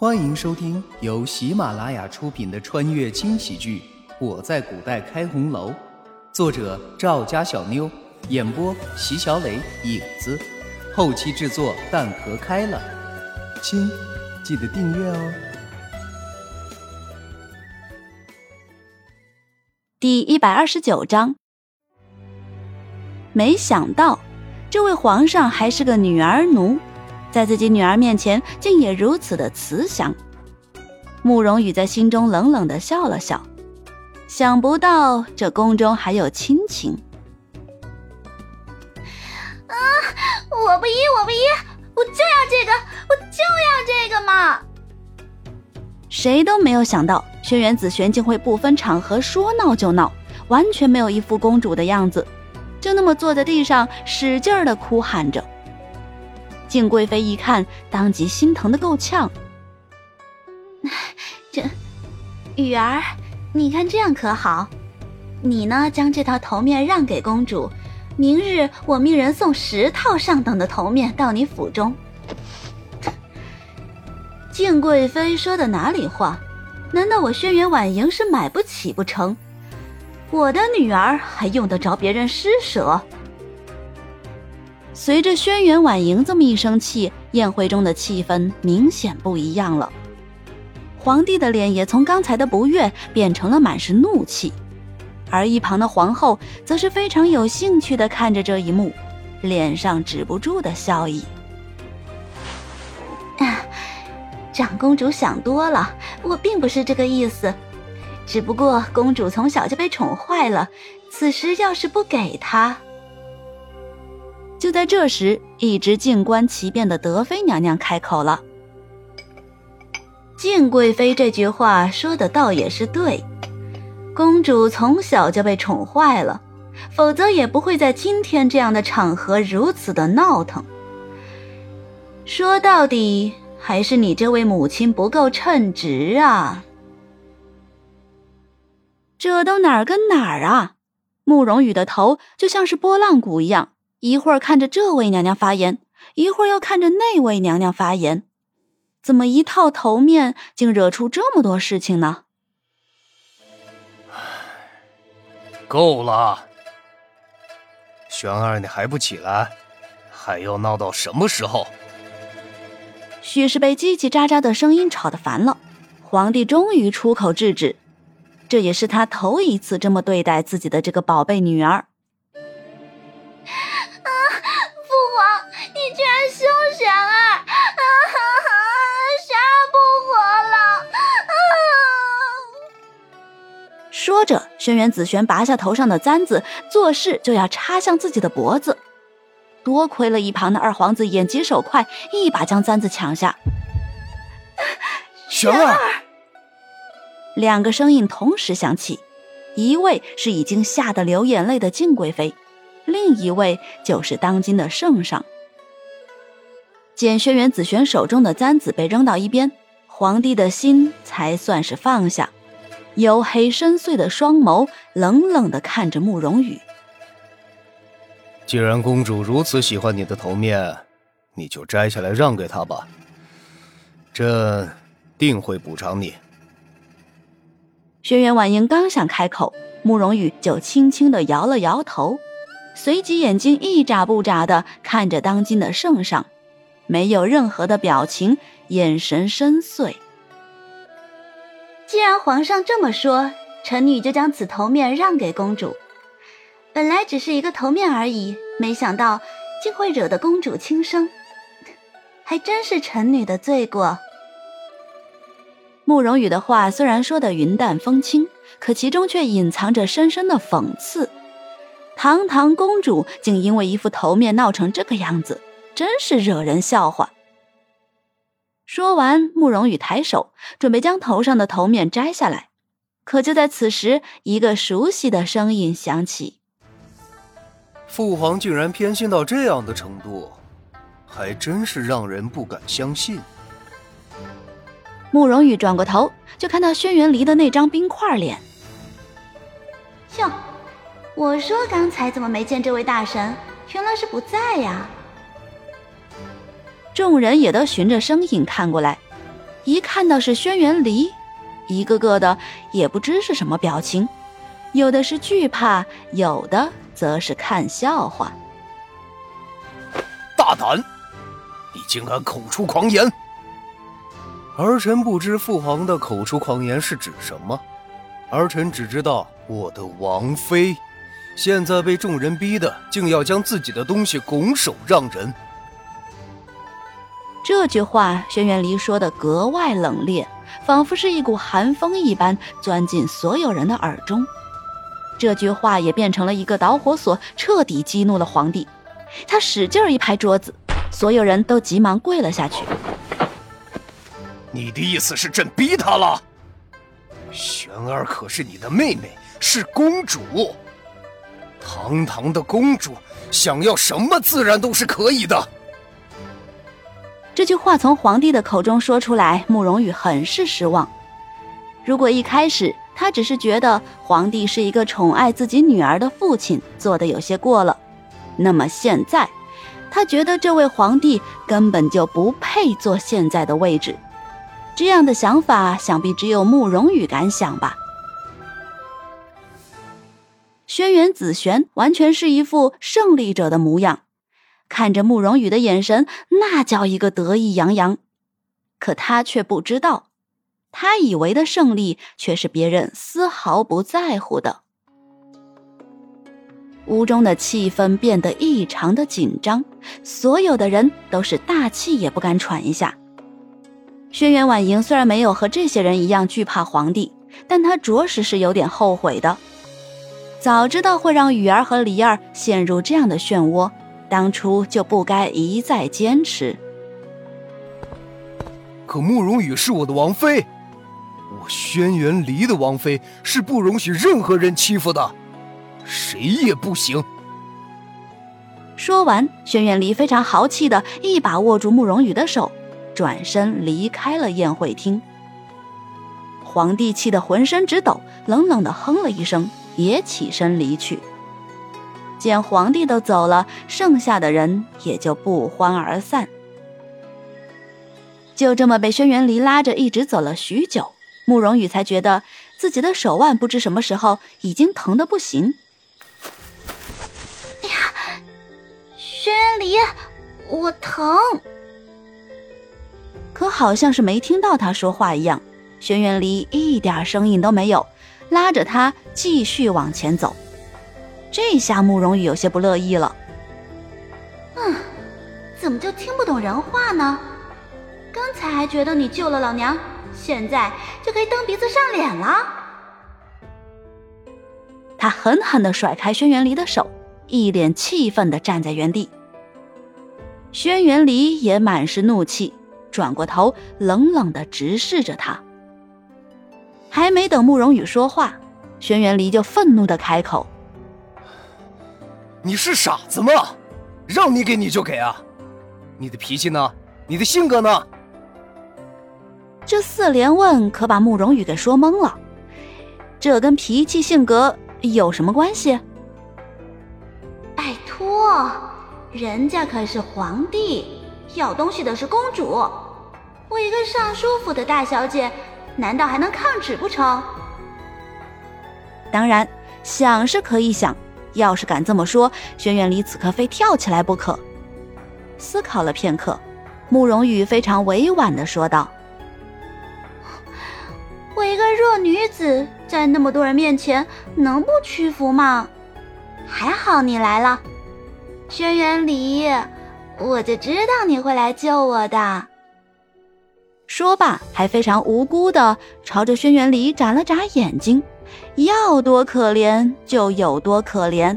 欢迎收听由喜马拉雅出品的穿越轻喜剧《我在古代开红楼》，作者赵家小妞，演播席小磊、影子，后期制作蛋壳开了。亲，记得订阅哦。第一百二十九章，没想到这位皇上还是个女儿奴。在自己女儿面前，竟也如此的慈祥。慕容羽在心中冷冷的笑了笑，想不到这宫中还有亲情。啊！我不依，我不依，我就要这个，我就要这个嘛！谁都没有想到，轩辕紫璇竟会不分场合说闹就闹，完全没有一副公主的样子，就那么坐在地上使劲的哭喊着。静贵妃一看，当即心疼的够呛。这雨儿，你看这样可好？你呢，将这套头面让给公主，明日我命人送十套上等的头面到你府中。静贵妃说的哪里话？难道我轩辕婉莹是买不起不成？我的女儿还用得着别人施舍？随着轩辕婉莹这么一生气，宴会中的气氛明显不一样了。皇帝的脸也从刚才的不悦变成了满是怒气，而一旁的皇后则是非常有兴趣的看着这一幕，脸上止不住的笑意。啊长公主想多了，我并不是这个意思，只不过公主从小就被宠坏了，此时要是不给她。就在这时，一直静观其变的德妃娘娘开口了：“静贵妃这句话说的倒也是对，公主从小就被宠坏了，否则也不会在今天这样的场合如此的闹腾。说到底，还是你这位母亲不够称职啊！这都哪儿跟哪儿啊？”慕容羽的头就像是拨浪鼓一样。一会儿看着这位娘娘发言，一会儿又看着那位娘娘发言，怎么一套头面竟惹出这么多事情呢？够了，玄儿，你还不起来，还要闹到什么时候？许是被叽叽喳喳的声音吵得烦了，皇帝终于出口制止，这也是他头一次这么对待自己的这个宝贝女儿。说着，轩辕紫璇拔下头上的簪子，作势就要插向自己的脖子。多亏了一旁的二皇子眼疾手快，一把将簪子抢下。玄儿，两个声音同时响起，一位是已经吓得流眼泪的静贵妃，另一位就是当今的圣上。见轩辕紫璇手中的簪子被扔到一边，皇帝的心才算是放下，黝黑深邃的双眸冷冷的看着慕容羽。既然公主如此喜欢你的头面，你就摘下来让给她吧，朕定会补偿你。轩辕婉莹刚想开口，慕容羽就轻轻的摇了摇头，随即眼睛一眨不眨的看着当今的圣上。没有任何的表情，眼神深邃。既然皇上这么说，臣女就将此头面让给公主。本来只是一个头面而已，没想到竟会惹得公主轻生，还真是臣女的罪过。慕容羽的话虽然说的云淡风轻，可其中却隐藏着深深的讽刺。堂堂公主，竟因为一副头面闹成这个样子。真是惹人笑话。说完，慕容羽抬手准备将头上的头面摘下来，可就在此时，一个熟悉的声音响起：“父皇竟然偏心到这样的程度，还真是让人不敢相信。”慕容羽转过头，就看到轩辕离的那张冰块脸。哟，我说刚才怎么没见这位大神？原来是不在呀。众人也都循着声音看过来，一看到是轩辕离，一个个的也不知是什么表情，有的是惧怕，有的则是看笑话。大胆！你竟敢口出狂言！儿臣不知父皇的口出狂言是指什么，儿臣只知道我的王妃，现在被众人逼的，竟要将自己的东西拱手让人。这句话，轩辕离说的格外冷冽，仿佛是一股寒风一般钻进所有人的耳中。这句话也变成了一个导火索，彻底激怒了皇帝。他使劲一拍桌子，所有人都急忙跪了下去。你的意思是朕逼他了？玄儿可是你的妹妹，是公主，堂堂的公主，想要什么自然都是可以的。这句话从皇帝的口中说出来，慕容羽很是失望。如果一开始他只是觉得皇帝是一个宠爱自己女儿的父亲，做的有些过了，那么现在，他觉得这位皇帝根本就不配坐现在的位置。这样的想法，想必只有慕容羽敢想吧。轩辕紫璇完全是一副胜利者的模样，看着慕容羽的眼神，那叫一个得意洋洋。可他却不知道，他以为的胜利，却是别人丝毫不在乎的。屋中的气氛变得异常的紧张，所有的人都是大气也不敢喘一下。轩辕婉莹虽然没有和这些人一样惧怕皇帝，但她着实是有点后悔的。早知道会让雨儿和李儿陷入这样的漩涡，当初就不该一再坚持。可慕容羽是我的王妃，我轩辕离的王妃是不容许任何人欺负的，谁也不行。说完，轩辕离非常豪气的一把握住慕容羽的手。转身离开了宴会厅，皇帝气得浑身直抖，冷冷的哼了一声，也起身离去。见皇帝都走了，剩下的人也就不欢而散。就这么被轩辕离拉着一直走了许久，慕容羽才觉得自己的手腕不知什么时候已经疼得不行。哎呀，轩辕离，我疼！可好像是没听到他说话一样，轩辕离一点声音都没有，拉着他继续往前走。这下慕容羽有些不乐意了。嗯，怎么就听不懂人话呢？刚才还觉得你救了老娘，现在就可以蹬鼻子上脸了。他狠狠的甩开轩辕离的手，一脸气愤的站在原地。轩辕离也满是怒气。转过头，冷冷的直视着他。还没等慕容羽说话，轩辕离就愤怒的开口：“你是傻子吗？让你给你就给啊！你的脾气呢？你的性格呢？”这四连问可把慕容羽给说懵了。这跟脾气性格有什么关系？拜托，人家可是皇帝。要东西的是公主，我一个尚书府的大小姐，难道还能抗旨不成？当然，想是可以想，要是敢这么说，轩辕离此刻非跳起来不可。思考了片刻，慕容羽非常委婉的说道：“我一个弱女子，在那么多人面前，能不屈服吗？还好你来了，轩辕离。”我就知道你会来救我的。说罢，还非常无辜的朝着轩辕离眨了眨眼睛，要多可怜就有多可怜。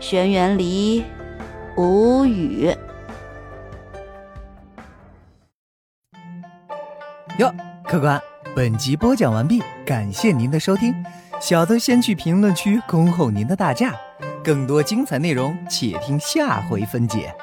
轩辕离无语。哟，客官，本集播讲完毕，感谢您的收听。小的先去评论区恭候您的大驾，更多精彩内容，且听下回分解。